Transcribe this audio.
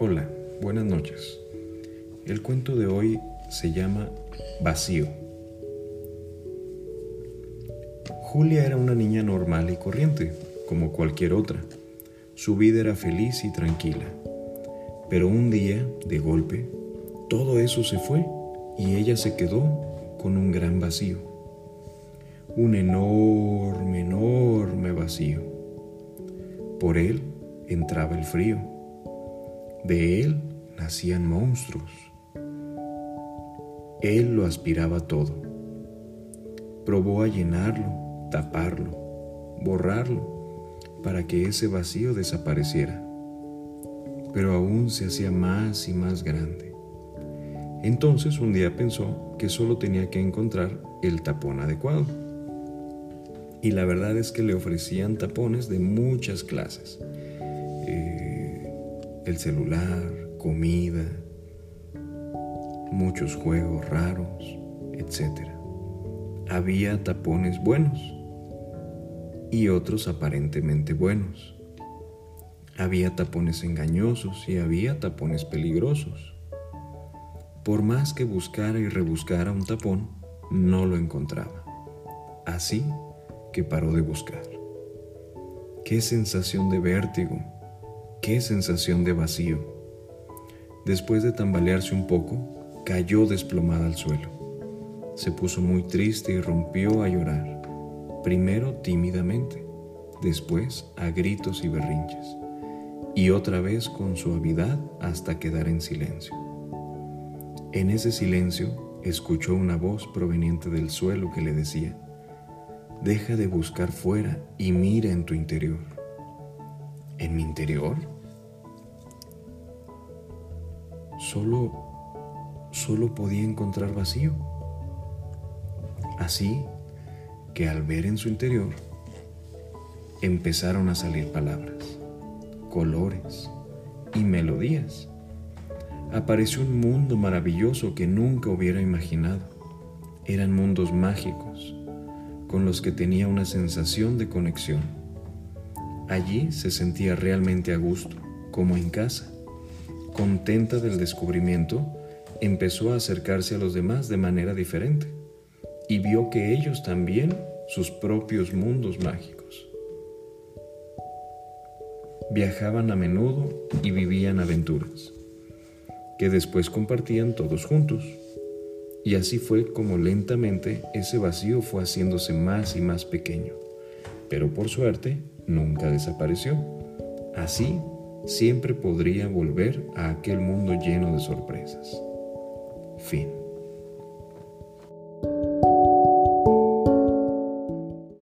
Hola, buenas noches. El cuento de hoy se llama Vacío. Julia era una niña normal y corriente, como cualquier otra. Su vida era feliz y tranquila. Pero un día, de golpe, todo eso se fue y ella se quedó con un gran vacío. Un enorme, enorme vacío. Por él entraba el frío. De él nacían monstruos. Él lo aspiraba todo. Probó a llenarlo, taparlo, borrarlo, para que ese vacío desapareciera. Pero aún se hacía más y más grande. Entonces un día pensó que solo tenía que encontrar el tapón adecuado. Y la verdad es que le ofrecían tapones de muchas clases. El celular, comida, muchos juegos raros, etc. Había tapones buenos y otros aparentemente buenos. Había tapones engañosos y había tapones peligrosos. Por más que buscara y rebuscara un tapón, no lo encontraba. Así que paró de buscar. Qué sensación de vértigo, qué sensación de vacío. Después de tambalearse un poco, cayó desplomada al suelo. Se puso muy triste y rompió a llorar, primero tímidamente, después a gritos y berrinches, y otra vez con suavidad hasta quedar en silencio. En ese silencio escuchó una voz proveniente del suelo que le decía, deja de buscar fuera y mira en tu interior. ¿En mi interior? Solo solo podía encontrar vacío. Así que al ver en su interior, empezaron a salir palabras, colores y melodías. Apareció un mundo maravilloso que nunca hubiera imaginado. Eran mundos mágicos, con los que tenía una sensación de conexión. Allí se sentía realmente a gusto, como en casa, contenta del descubrimiento empezó a acercarse a los demás de manera diferente y vio que ellos también sus propios mundos mágicos. Viajaban a menudo y vivían aventuras, que después compartían todos juntos. Y así fue como lentamente ese vacío fue haciéndose más y más pequeño, pero por suerte nunca desapareció. Así siempre podría volver a aquel mundo lleno de sorpresas. Fin.